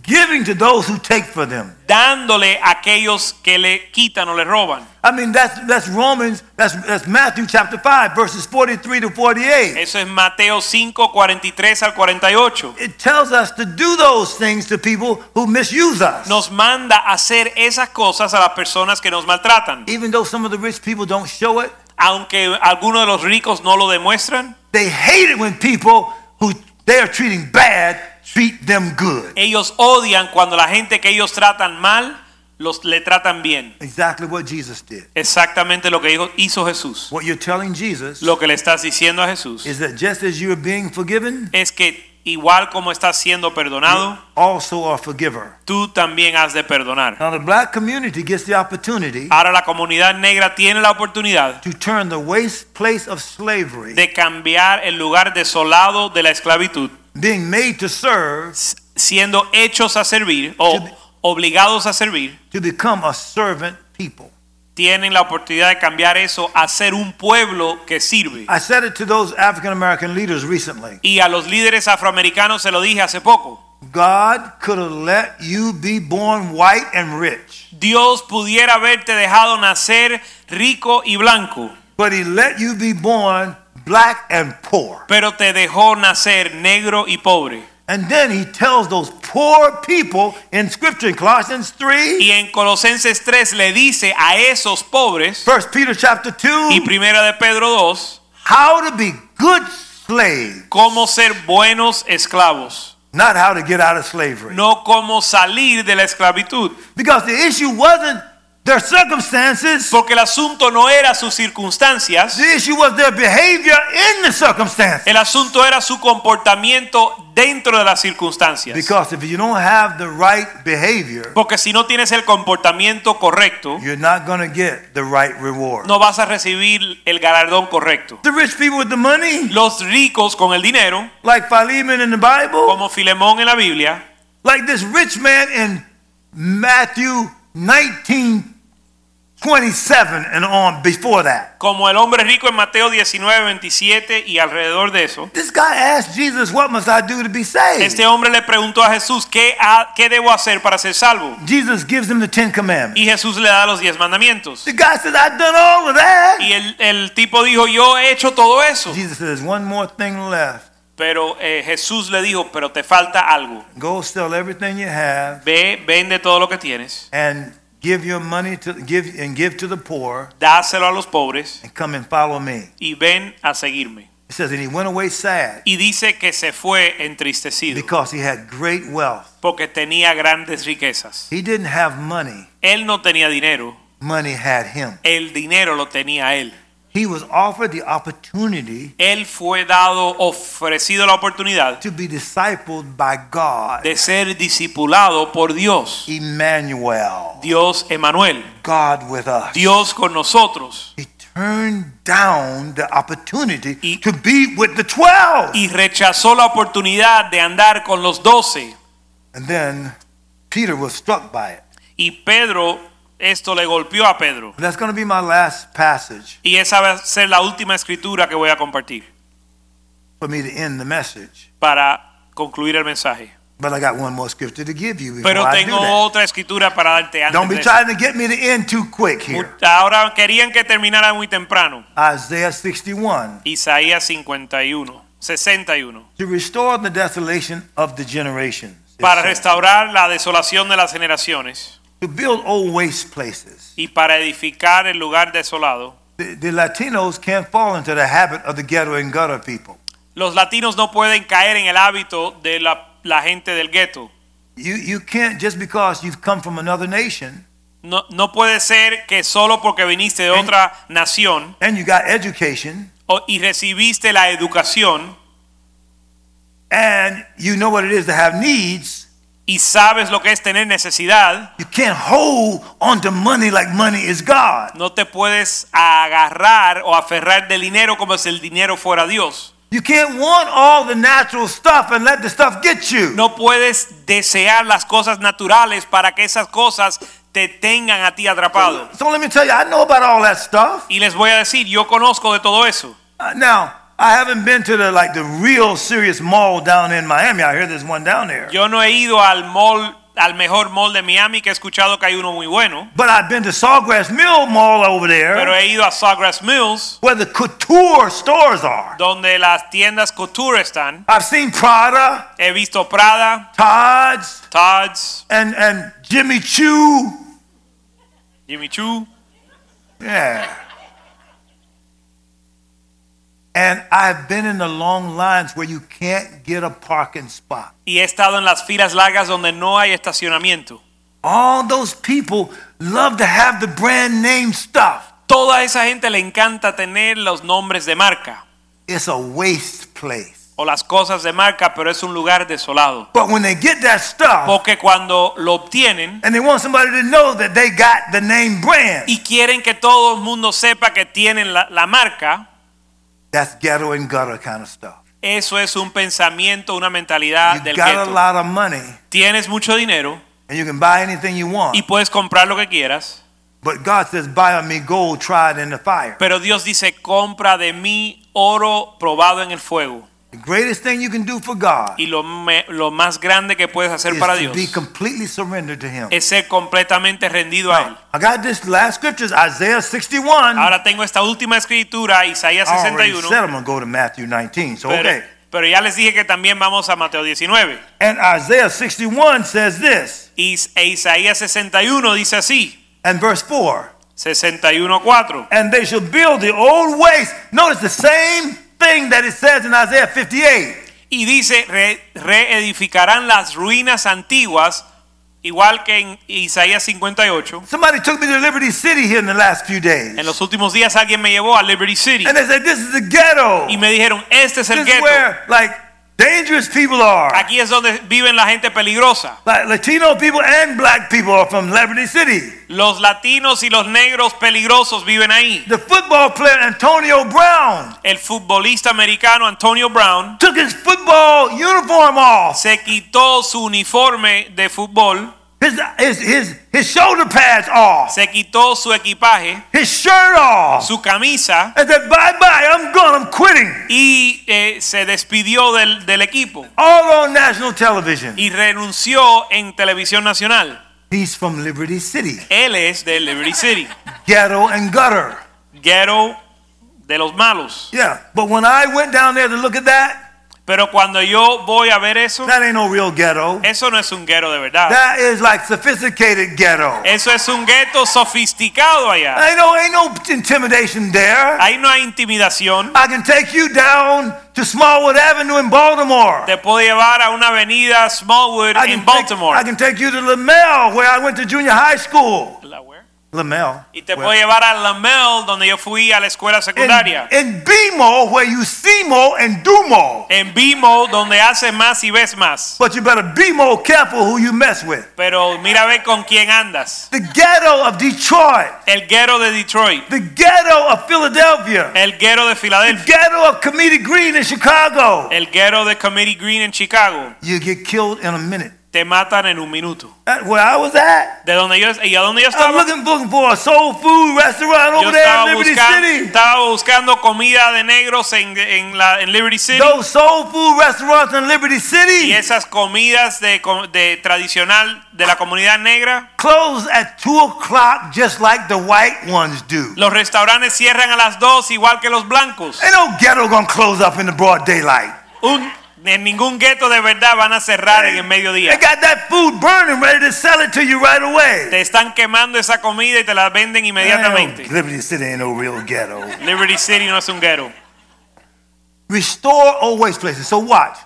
giving to those who take for them. dándole a aquellos que le quitan o le roban. I mean, that's that's Romans, that's that's Matthew chapter five, verses forty-three to forty-eight. Eso es Mateo 5, 43 al 48. It tells us to do those things to people who misuse us. Nos manda a hacer esas cosas a las personas que nos maltratan. Even though some of the rich people don't show it, Aunque algunos de los ricos no lo demuestran, they hate it when people who they are treating bad treat them good. ellos odian cuando la gente que ellos tratan mal los le tratan bien. Exactly what Jesus did. Exactamente lo que dijo- hizo Jesús. What you're telling Jesus Lo que le estás diciendo a Jesús is that just as you are being forgiven, es que igual como estás siendo perdonado, also are forgiver. tú también has de perdonar. Now the black community gets the opportunity Ahora la comunidad negra tiene la oportunidad to turn the waste place of slavery, de cambiar el lugar desolado de la esclavitud, being made to serve, siendo hechos a servir o obligados a servir, to become a servant people. tienen la oportunidad de cambiar eso a ser un pueblo que sirve. I said it to those African American leaders recently. Y a los líderes afroamericanos se lo dije hace poco. God could have let you be born white and rich, Dios pudiera haberte dejado nacer rico y blanco, but He let you be born black and poor. pero te dejó nacer negro y pobre. And then He tells those poor people in Scripture in Colossians 3, Y en Colosenses 3 le dice a esos pobres, 1 Peter chapter 2, y primera de Pedro 2, how to be good slaves, cómo ser buenos esclavos, not how to get out of slavery. no cómo salir de la esclavitud. Because the issue wasn't their circumstances, Porque el asunto no era sus circunstancias, the issue was their behavior in the circumstances. el asunto era su comportamiento dentro de las circunstancias. Because if you don't have the right behavior, Porque si no tienes el comportamiento correcto, you're not going to get the right reward. no vas a recibir el galardón correcto. The rich people with the money, Los ricos con el dinero, like Philemon in the Bible, como Filemón en la Biblia, like this rich man in Matthew 19 27 and on before that. como el hombre rico en Mateo 19, 27 y alrededor de eso. This guy asked Jesus, What must I do to be saved? Este hombre le preguntó a Jesús, ¿qué, ha- qué debo hacer para ser salvo? Jesus gives him the Ten Commandments. Y Jesús le da los diez mandamientos. The guy says, I've done all of that. Y el, el tipo dijo, yo he hecho todo eso. Jesus says, One more thing left. Pero eh, Jesús le dijo, pero te falta algo. Go sell everything you have Ve, vende todo lo que tienes, and give your money to give and give to the poor dáselo a los pobres and come and follow me. y ven a seguirme. It says, and he went away sad Y dice que se fue entristecido because he had great wealth. porque tenía grandes riquezas. He didn't have money. Él no tenía dinero, Money had him. el dinero lo tenía él. He was offered the opportunity Él fue dado, ofrecido la oportunidad to be discipled by God. de ser discipulado por Dios. Emmanuel. Dios Emanuel, God with us. Dios con nosotros. He turned down the opportunity Y- to be with the 12. Y rechazó la oportunidad de andar con los doce. And then Peter was struck by it. Y Pedro, esto le golpeó a Pedro. That's going to be my last passage Y esa va a ser la última escritura que voy a compartir for me to end the message. para concluir el mensaje. But I got one more scripture to give you before Pero I do tengo that. otra escritura para darte antes Don't be de eso. trying to get me to end too quick here. Ahora querían que terminara muy temprano. Isaiah 61. Isaías 51, 61. To restore the desolation of the generations. it Para says. restaurar la desolación de las generaciones To build old waste places. y para edificar el lugar desolado. The, the Latinos can't fall into the habit of the ghetto and gutter people. Los latinos no pueden caer en el hábito de la, la gente del gueto. You, you can't, just because you've come from another nation No, no puede ser que solo porque viniste de otra nación and you got education o- y recibiste la educación and you know what it is to have needs, y sabes lo que es tener necesidad, you can't hold onto money like money is God. no te puedes agarrar o aferrar del dinero como si el dinero fuera Dios. You can't want all the natural stuff and let the stuff get you. No puedes desear las cosas naturales para que esas cosas te tengan a ti atrapado. So let me tell you, I know about all that stuff. Y les voy a decir, yo conozco de todo eso. Uh, now, I haven't been to the like the real serious mall down in Miami. I hear there's one down there. Yo no he ido al mall, al mejor mall de Miami, que he escuchado que hay uno muy bueno, But I've been to Sawgrass Mill Mall over there. pero he ido a Sawgrass Mills, where the couture stores are. donde las tiendas couture están. I've seen Prada, He visto Prada, Tod's, Tod's, and, and Jimmy Choo. Jimmy Choo. Yeah. And I've been in the long lines where you can't get a parking spot. Y he estado en las filas largas donde no hay estacionamiento. All those people love to have the brand name stuff. Toda esa gente le encanta tener los nombres de marca It's a waste place. o las cosas de marca, pero es un lugar desolado. But when they get that stuff Porque cuando lo obtienen and they want somebody to know that they got the name brand, y quieren que todo el mundo sepa que tienen la, la marca, that's ghetto and gutter kind of stuff. eso es un pensamiento, una mentalidad You del got a lot of money Tienes mucho dinero and you can buy anything you want. y puedes comprar lo que quieras, But God says, buy of me gold tried in the fire. pero Dios dice, compra de mí oro probado en el fuego. The greatest thing you can do for God Y lo, me- lo más grande que puedes hacer is para to Dios be completely surrendered to Him. es ser completamente rendido a Él. I got this last scriptures, Isaiah 61. Ahora tengo esta última escritura, Isaías I already 61, said I'm going to go to Matthew 19. So, pero, okay. pero ya les dije que también vamos a Mateo 19. And Isaiah 61 says this, Y, e Isaías 61 dice así, and verse 4 61.4. And they shall build the old waste. Notice the same thing that it says in Isaiah 58. Y dice, "Re- reedificarán las ruinas antiguas, igual que en Isaías 58. Somebody took me to Liberty City here in the last few days. En los últimos días alguien me llevó a Liberty City And they said, This is the ghetto. y me dijeron, este es This el is ghetto. where, like, dangerous people are. Aquí es donde viven la gente peligrosa. Latino people and black people are from Liberty City. Los latinos y los negros peligrosos viven ahí. The football player Antonio Brown El futbolista americano Antonio Brown took his football uniform off. se quitó su uniforme de fútbol, His, his, his, his shoulder pads off. se quitó su equipaje, His shirt off. su camisa And said, bye bye, I'm gone, I'm quitting. y eh, se despidió del, del equipo All on national television. y renunció en televisión nacional. He's from Liberty City, Él es de Liberty City, ghetto and gutter. ghetto de los malos. Yeah, but when I went down there to look at that, Pero cuando yo voy a ver eso, that ain't no real ghetto. eso no es un ghetto de verdad. That is like sophisticated ghetto. Eso es un ghetto sofisticado allá. Ain't no, ain't no intimidation there. Ahí no hay intimidación. I can take you down to Smallwood Avenue in Baltimore. Te puedo llevar a una avenida Smallwood I en can, take, I can take you to Lamel, where I went to junior high school. ¿La where? Lamel. Y te puedo llevar a Lamel, donde yo fui a la escuela secundaria. in, in BMO, where you see more and do more. En Vimo, donde haces más y ves más. But you better be more careful who you mess with. Pero mira ver con quién andas. The ghetto of Detroit, El ghetto de Detroit. the ghetto of Philadelphia, El ghetto de the ghetto of Comedy Green in Chicago. El ghetto de Cabrini-Green in Chicago. You get killed in a minute. Te matan en un minuto. That's where I was at. De donde yo y a donde yo I'm estaba, looking, looking for a soul food restaurant over there in Liberty buscando, City. estaba buscando comida de negros en, en, la, en Liberty City. Those soul food restaurants in Liberty Y City esas comidas de, de tradicional de la comunidad negra, close at 2 o'clock just like the white ones do. los restaurantes cierran a las 2 igual que los blancos. Ain't no ghetto gonna close up in the broad daylight. Un- en ningún gueto de verdad van a cerrar en el They mediodía. got that food burning, ready to sell it to you right away. Te están quemando esa comida y te la venden inmediatamente. Liberty City ain't no real ghetto. Liberty City no es un guero. Restore old waste places. So watch.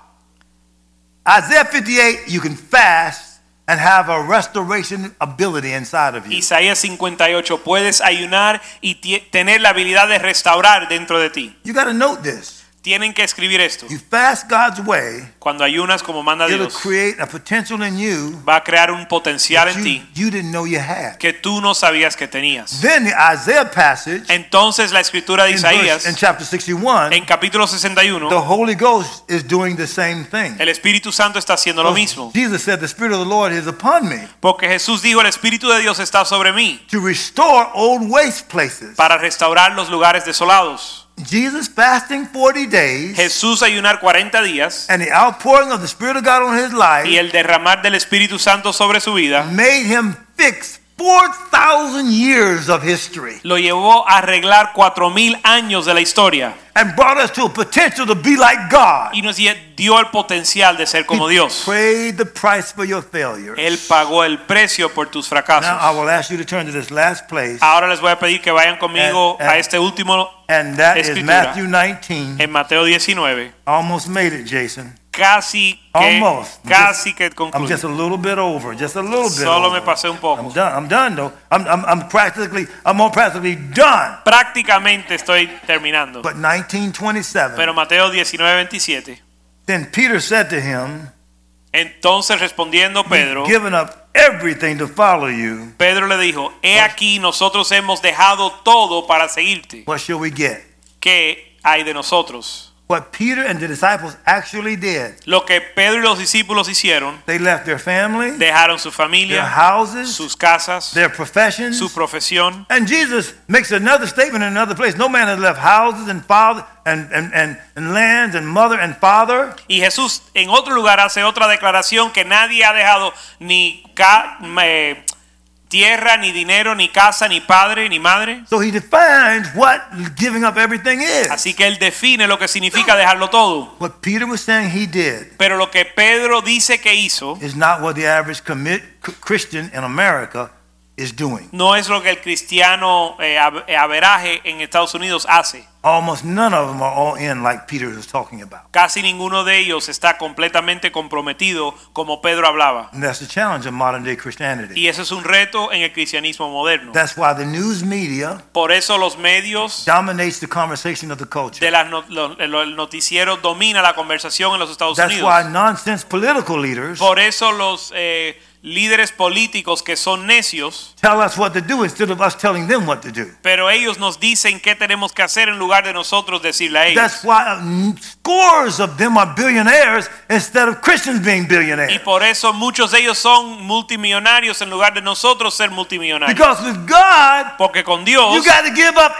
Isaiah 58, you can fast and have a restoration ability inside of you. Isaías 58, puedes ayunar y tener la habilidad de restaurar dentro de ti. You got to note this. Tienen que escribir esto. You fast God's way, Cuando ayunas como manda it'll Dios, create a potential in you va a crear un potencial that en you, ti you didn't know you had. que tú no sabías que tenías. Then the Isaiah passage Entonces la escritura de in, verse- in Isaías, chapter 61, en capítulo the 61, Holy Ghost is doing the same thing. el Espíritu Santo está haciendo lo mismo. Jesus said, The Spirit of the Lord is upon me Porque Jesús dijo, el Espíritu de Dios está sobre mí to restore old waste places. para restaurar los lugares desolados. Jesus fasting 40 days Jesús ayunar 40 días and the outpouring of the Spirit of God on his life y el derramar del Espíritu Santo sobre su vida made him fix 4,000 years of history lo llevó a arreglar 4000 años de la historia and brought us to a potential to be like God. y nos dio el potencial de ser como Dios. paid the price for your failures. Él pagó el precio por tus Now I fracasos. will ask you to turn to this last place, Ahora les voy a pedir que vayan conmigo And- and- a este último and that is Escritura. Matthew 19. en Mateo 19. Almost made it, Jason. Casi que, Almost. casi que I'm concluyo. just a little bit over, just a little bit. Solo me over. pasé un I'm poco. done. I'm done though. I'm, I'm, I'm practically, I'm more practically done. Prácticamente estoy terminando. But 1927. Pero Mateo 19, 27. Then Peter said to him, Entonces respondiendo Pedro, given up everything to follow you. Pedro le dijo, he aquí nosotros hemos dejado todo para seguirte. What shall we get? ¿Qué hay de nosotros? What Peter and the disciples actually did, Lo que Pedro y los discípulos hicieron, they left their family, dejaron su their familia, houses, sus casas, their professions. su profesión. And Jesus makes another statement in another place. No man has left houses and father and, and, and, and lands and mother and father. Y Jesús en otro lugar hace otra declaración que nadie ha dejado ni ca- eh, tierra, ni dinero, ni casa, ni padre, ni madre. So he defines what giving up everything is. Así que él define lo que significa dejarlo todo. What Peter was saying he did Pero lo que Pedro dice que hizo is not what the average Christian in America is doing. no es lo que el cristiano eh, eh, averaje en Estados Unidos hace. Almost none of them are all in like Peter was talking about. Casi ninguno de ellos está completamente comprometido como Pedro hablaba. And that's the challenge of modern day Christianity. Y eso es un reto en el cristianismo moderno. That's why the news media Por eso los medios dominates the conversation of the de culture. las no- lo- el noticiero domina la conversación en los Estados That's Unidos. why nonsense political leaders Por eso los eh, líderes políticos que son necios, tell us what to do instead of us telling them what to do. pero ellos nos dicen qué tenemos que hacer en lugar de nosotros decirle a ellos. That's why uh, scores of them are billionaires instead of Christians being Y billionaires. por eso muchos de ellos son multimillonarios en lugar de nosotros ser multimillonarios. Because with God, Porque con you Dios got to give up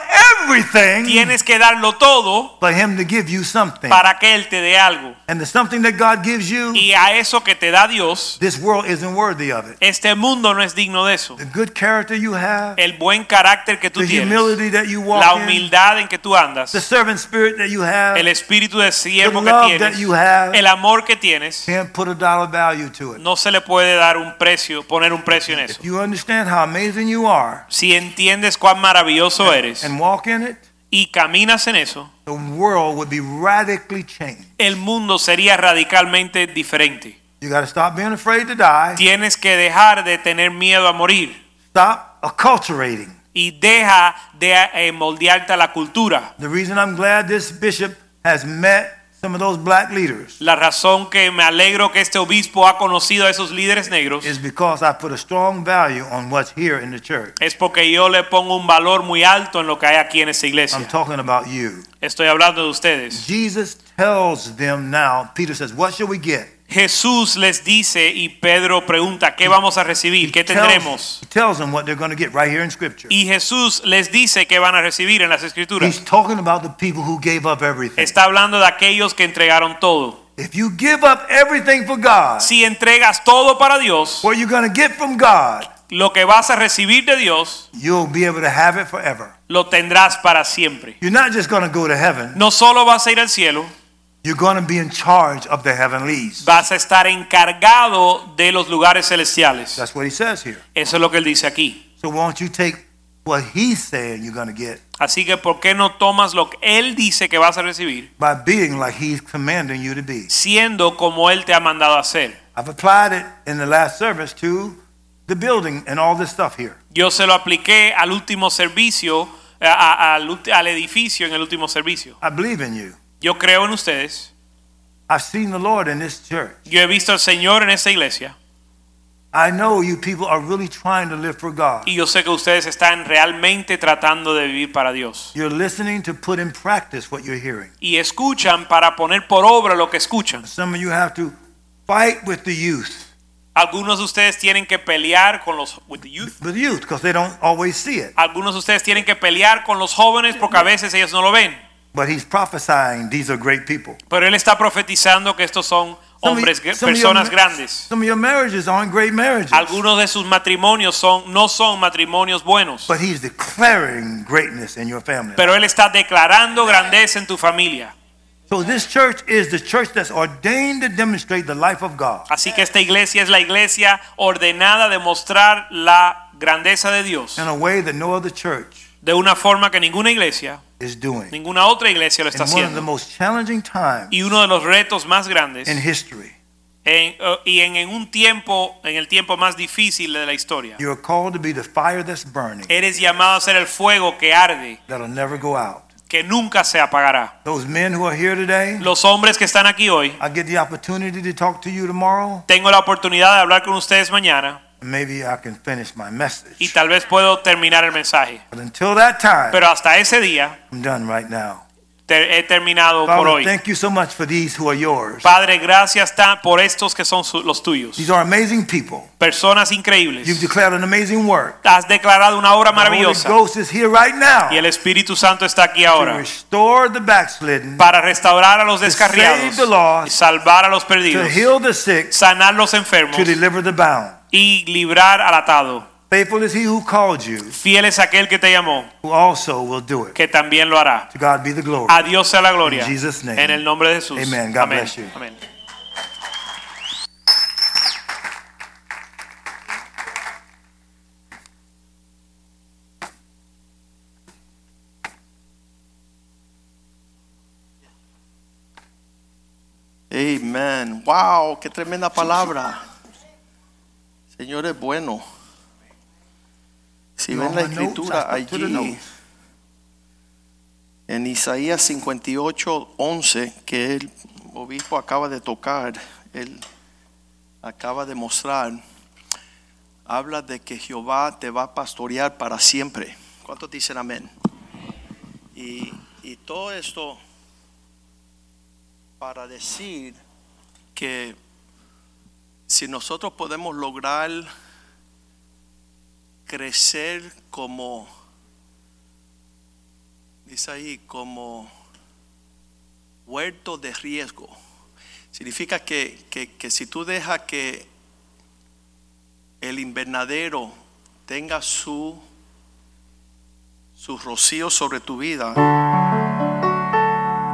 everything tienes que darlo todo for Him to give you something. para que Él te dé algo. And the something that God gives you, Y a eso que te da Dios, this world isn't worthy of it. este mundo no es digno de eso. The good character you have, El buen carácter que tú the tienes, humility that you walk la in, humildad en que tú andas, the servant spirit that you have, el espíritu de siervo que that tienes, you have, el amor que tienes, can't put a dollar value to it. no se le puede dar un precio, poner un precio en eso. If you understand how amazing you are Si entiendes cuán maravilloso eres and walk in it, y caminas en eso, the world would be radically changed. el mundo sería radicalmente diferente. You got to stop being afraid to die. Tienes que dejar de tener miedo a morir Stop acculturating. y deja de eh, moldearte a la cultura. The reason I'm glad this bishop has met some of those black leaders La razón que me alegro que este obispo ha conocido a esos líderes negros is because I put a strong value on what's here in the church. es porque yo le pongo un valor muy alto en lo que hay aquí en esta I'm talking about you. Estoy hablando de ustedes. Jesus tells them now, Peter says, What shall we get? Jesús les dice y Pedro pregunta, ¿qué vamos a recibir? ¿Qué tendremos? Y Jesús les dice que van a recibir en las He's escrituras. talking about the people who gave up everything. Está hablando de aquellos que entregaron todo. If you give up everything for God, Si entregas todo para Dios, what you're going to get from God, lo que vas a recibir de Dios, you'll be able to have it forever. lo tendrás para siempre. You're not just going to go to heaven, No solo vas a ir al cielo, you're going to be in charge of the heavenlies. vas a estar encargado de los lugares celestiales. That's what he says here. Eso es lo que él dice aquí. So won't you take what he's saying you're going to get Así que ¿por qué no tomas lo que él dice que vas a recibir, by being like he's commanding you to be? siendo como él te ha mandado a hacer? I've applied it in the last service to the building and all this stuff here. Yo se lo apliqué al último servicio, a- a- al, al edificio en el último servicio. I believe in you. Yo creo en ustedes. I've seen the Lord in this church. Yo he visto al Señor en esta iglesia. I know you people are really trying to live for God. Y yo sé que ustedes están realmente tratando de vivir para Dios. You're listening to put in practice what you're hearing. Y escuchan para poner por obra lo que escuchan. Some of you have to fight with the youth, Algunos de ustedes tienen que pelear con los with the youth. the youth, because they don't always see it. Algunos de ustedes tienen que pelear con los jóvenes porque a veces ellos no lo ven. But he's prophesying these are great people. Pero él está profetizando que estos son hombres, some of your personas grandes. Some of your marriages aren't great marriages. Algunos de sus matrimonios son no son matrimonios buenos. But he's declaring greatness in your family. Pero él está declarando grandeza en tu familia. So this church is the church that's ordained to demonstrate the life of God. Así que esta iglesia es la iglesia ordenada de mostrar la grandeza de Dios in a way that no other church de una forma que ninguna iglesia, is doing. ninguna otra iglesia lo está one of the haciendo. most challenging times Y uno de los retos más grandes in history, en- eh, y en, en un tiempo, en el tiempo más difícil de la historia. you are called to be the fire that's burning Eres llamado a ser el fuego que arde, that'll never go out. que nunca se apagará. Those men who are here today, Los hombres que están aquí hoy, I get the opportunity to talk to you tomorrow. tengo la oportunidad de hablar con ustedes mañana and Maybe I can finish my message. y tal vez puedo terminar el mensaje. But until that time, Pero hasta ese día I'm done right now. te- he terminado por hoy. thank you so much for these who are yours. Padre, gracias por estos que son su- los tuyos. These are amazing people. Personas increíbles. You've declared an amazing work. Has declarado una obra maravillosa. The Holy Ghost is here right now y el Espíritu Santo está aquí ahora. to restore the backslidden, para restaurar a los descarriados. To save the lost, y salvar a los perdidos. to heal the sick, sanar los enfermos to deliver the bound. Y librar al atado. Faithful is he who called you, Fiel es aquel que te llamó, who also will do it. que también lo hará. To God be the glory. A Dios sea la gloria. In Jesus' name. En el nombre de Jesús. Amen. God Amén. bless you. Amén. Amen. Wow, qué tremenda palabra. Señor es bueno. Si ven la escritura allí en Isaías 58, 11, que el obispo acaba de tocar, él acaba de mostrar, habla de que Jehová te va a pastorear para siempre. ¿Cuántos dicen amén? Y, y todo esto para decir que si nosotros podemos lograr crecer como, dice ahí, como huerto de riesgo, significa que, que, que si tú dejas que el invernadero tenga su, su rocío sobre tu vida,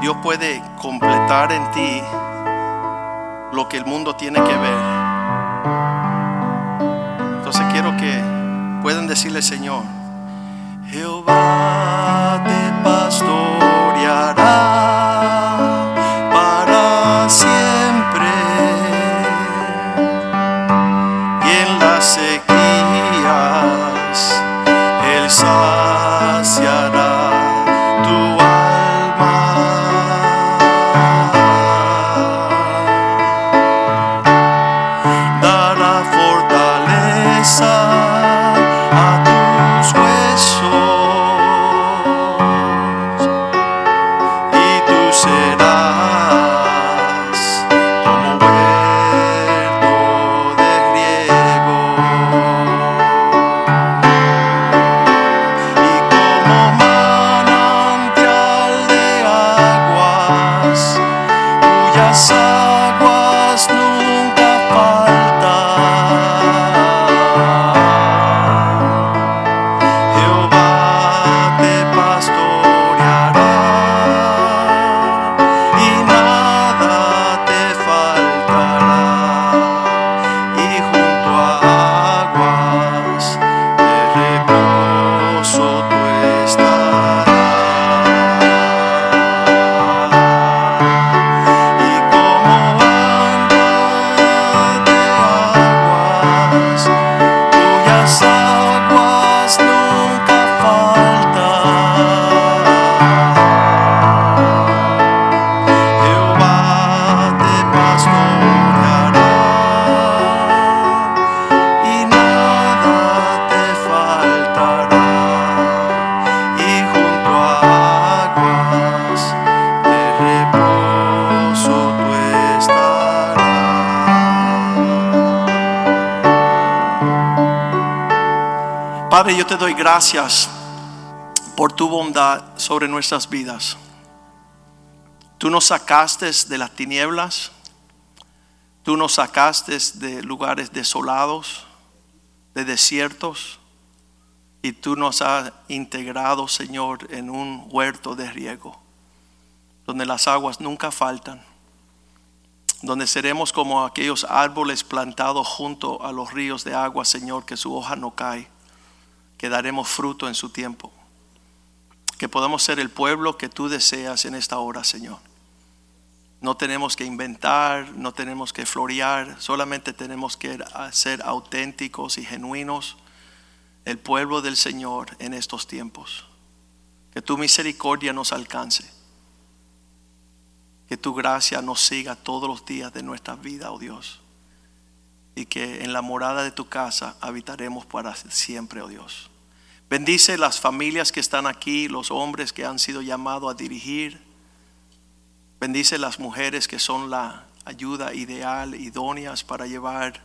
Dios puede completar en ti lo que el mundo tiene que ver. Entonces quiero que puedan decirle, Señor, Jehová te pastoreará gracias por tu bondad sobre nuestras vidas. Tú nos sacaste de las tinieblas, tú nos sacaste de lugares desolados, de desiertos, y tú nos has integrado, Señor, en un huerto de riego, donde las aguas nunca faltan, donde seremos como aquellos árboles plantados junto a los ríos de agua, Señor, que su hoja no cae, que daremos fruto en su tiempo, que podamos ser el pueblo que tú deseas en esta hora, Señor. No tenemos que inventar, no tenemos que florear, solamente tenemos que ser auténticos y genuinos el pueblo del Señor en estos tiempos. Que tu misericordia nos alcance. Que tu gracia nos siga todos los días de nuestra vida, oh Dios. Y que en la morada de tu casa habitaremos para siempre, oh Dios. Bendice las familias que están aquí, los hombres que han sido llamados a dirigir. Bendice las mujeres que son la ayuda ideal, idóneas para llevar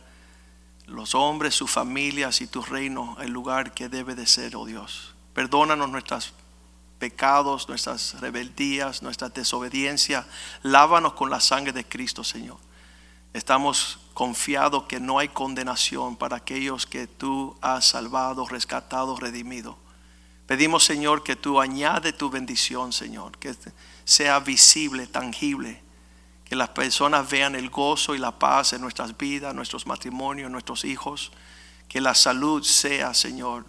los hombres, sus familias y tu reino el lugar que debe de ser, oh Dios. Perdónanos nuestros pecados, nuestras rebeldías, nuestra desobediencia. Lávanos con la sangre de Cristo, Señor. Estamos confiados que no hay condenación para aquellos que tú has salvado, rescatado, redimido. Pedimos, Señor, que tú añade tu bendición, Señor, que sea visible, tangible que las personas vean el gozo y la paz en nuestras vidas, nuestros matrimonios, nuestros hijos. Que la salud sea, Señor,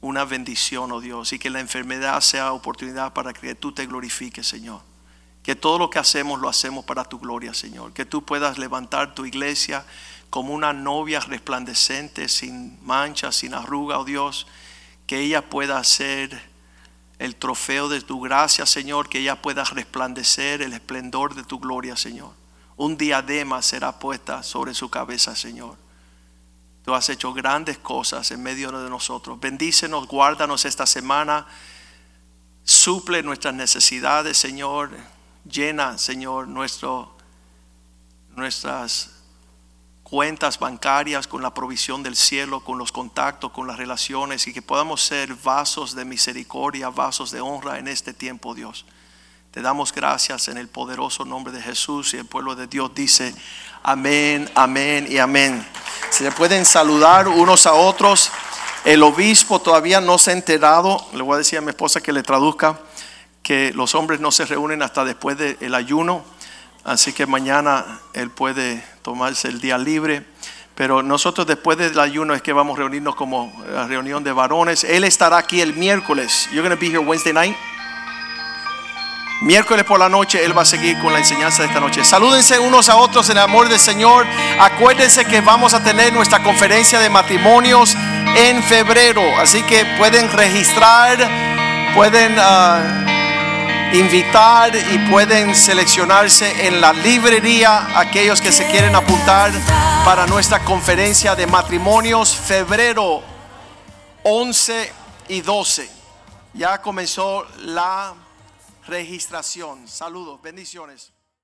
una bendición, oh Dios, y que la enfermedad sea oportunidad para que tú te glorifiques, Señor. Que todo lo que hacemos lo hacemos para tu gloria, Señor. Que tú puedas levantar tu iglesia como una novia resplandecente, sin mancha, sin arruga, oh Dios. Que ella pueda ser el trofeo de tu gracia, Señor, que ella pueda resplandecer el esplendor de tu gloria, Señor. Un diadema será puesta sobre su cabeza, Señor. Tú has hecho grandes cosas en medio de nosotros. Bendícenos, guárdanos esta semana. Suple nuestras necesidades, Señor. Llena, Señor, nuestro, nuestras cuentas bancarias, con la provisión del cielo, con los contactos, con las relaciones y que podamos ser vasos de misericordia, vasos de honra en este tiempo, Dios. Te damos gracias en el poderoso nombre de Jesús y el pueblo de Dios dice amén, amén y amén. Se pueden saludar unos a otros. El obispo todavía no se ha enterado, le voy a decir a mi esposa que le traduzca, que los hombres no se reúnen hasta después del ayuno Así que mañana él puede tomarse el día libre. Pero nosotros después del ayuno es que vamos a reunirnos como la reunión de varones. Él estará aquí el miércoles. You're going to be here Wednesday night. Miércoles por la noche Él va a seguir con la enseñanza de esta noche. Salúdense unos a otros en el amor del Señor. Acuérdense que vamos a tener nuestra conferencia de matrimonios en febrero. Así que pueden registrar, pueden... Ah, invitar y pueden seleccionarse en la librería aquellos que se quieren apuntar para nuestra conferencia de matrimonios febrero 11 y 12. Ya comenzó la registración. Saludos, bendiciones.